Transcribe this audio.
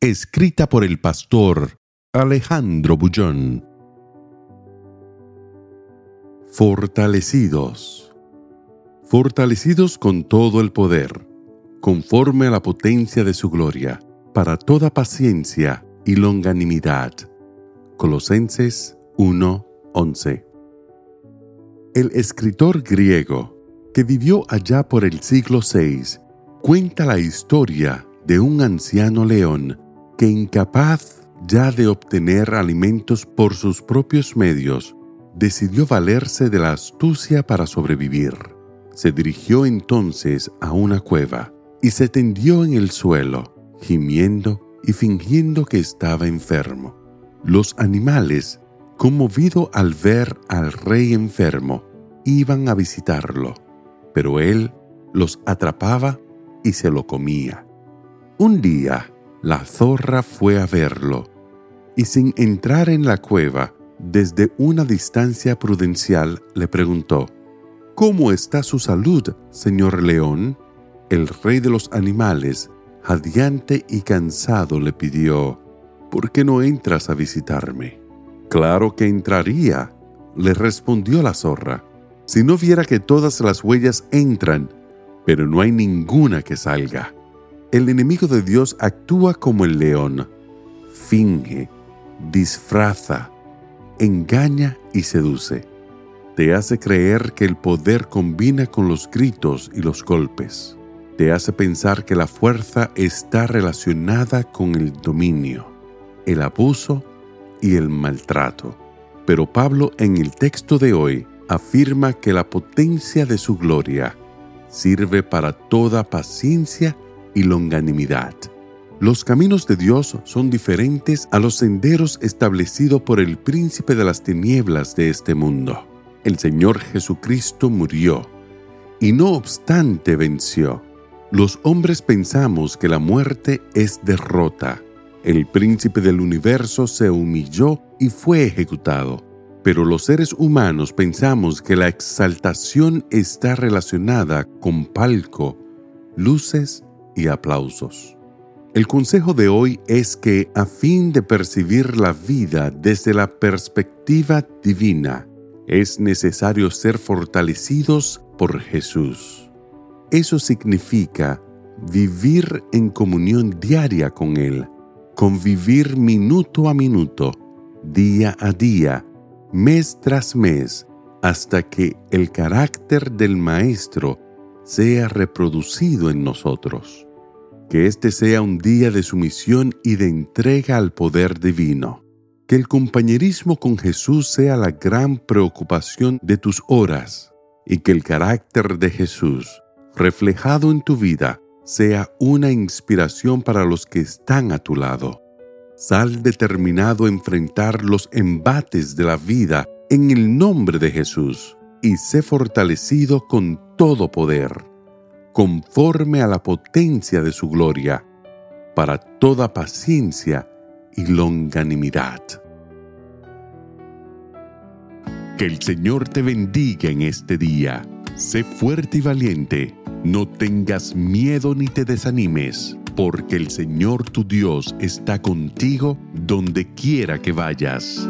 Escrita por el pastor Alejandro Bullón. Fortalecidos. Fortalecidos con todo el poder, conforme a la potencia de su gloria, para toda paciencia y longanimidad. Colosenses 1:11. El escritor griego, que vivió allá por el siglo VI, cuenta la historia de un anciano león que incapaz ya de obtener alimentos por sus propios medios, decidió valerse de la astucia para sobrevivir. Se dirigió entonces a una cueva y se tendió en el suelo, gimiendo y fingiendo que estaba enfermo. Los animales, conmovidos al ver al rey enfermo, iban a visitarlo, pero él los atrapaba y se lo comía. Un día, la zorra fue a verlo y sin entrar en la cueva, desde una distancia prudencial le preguntó, ¿Cómo está su salud, señor león? El rey de los animales, jadeante y cansado, le pidió, ¿por qué no entras a visitarme? Claro que entraría, le respondió la zorra, si no viera que todas las huellas entran, pero no hay ninguna que salga. El enemigo de Dios actúa como el león, finge, disfraza, engaña y seduce. Te hace creer que el poder combina con los gritos y los golpes. Te hace pensar que la fuerza está relacionada con el dominio, el abuso y el maltrato. Pero Pablo en el texto de hoy afirma que la potencia de su gloria sirve para toda paciencia longanimidad. Los caminos de Dios son diferentes a los senderos establecidos por el príncipe de las tinieblas de este mundo. El Señor Jesucristo murió y no obstante venció. Los hombres pensamos que la muerte es derrota. El príncipe del universo se humilló y fue ejecutado. Pero los seres humanos pensamos que la exaltación está relacionada con palco, luces y aplausos. El consejo de hoy es que a fin de percibir la vida desde la perspectiva divina, es necesario ser fortalecidos por Jesús. Eso significa vivir en comunión diaria con Él, convivir minuto a minuto, día a día, mes tras mes, hasta que el carácter del Maestro sea reproducido en nosotros que este sea un día de sumisión y de entrega al poder divino. Que el compañerismo con Jesús sea la gran preocupación de tus horas y que el carácter de Jesús, reflejado en tu vida, sea una inspiración para los que están a tu lado. Sal determinado a enfrentar los embates de la vida en el nombre de Jesús y sé fortalecido con todo poder conforme a la potencia de su gloria, para toda paciencia y longanimidad. Que el Señor te bendiga en este día. Sé fuerte y valiente. No tengas miedo ni te desanimes, porque el Señor tu Dios está contigo donde quiera que vayas.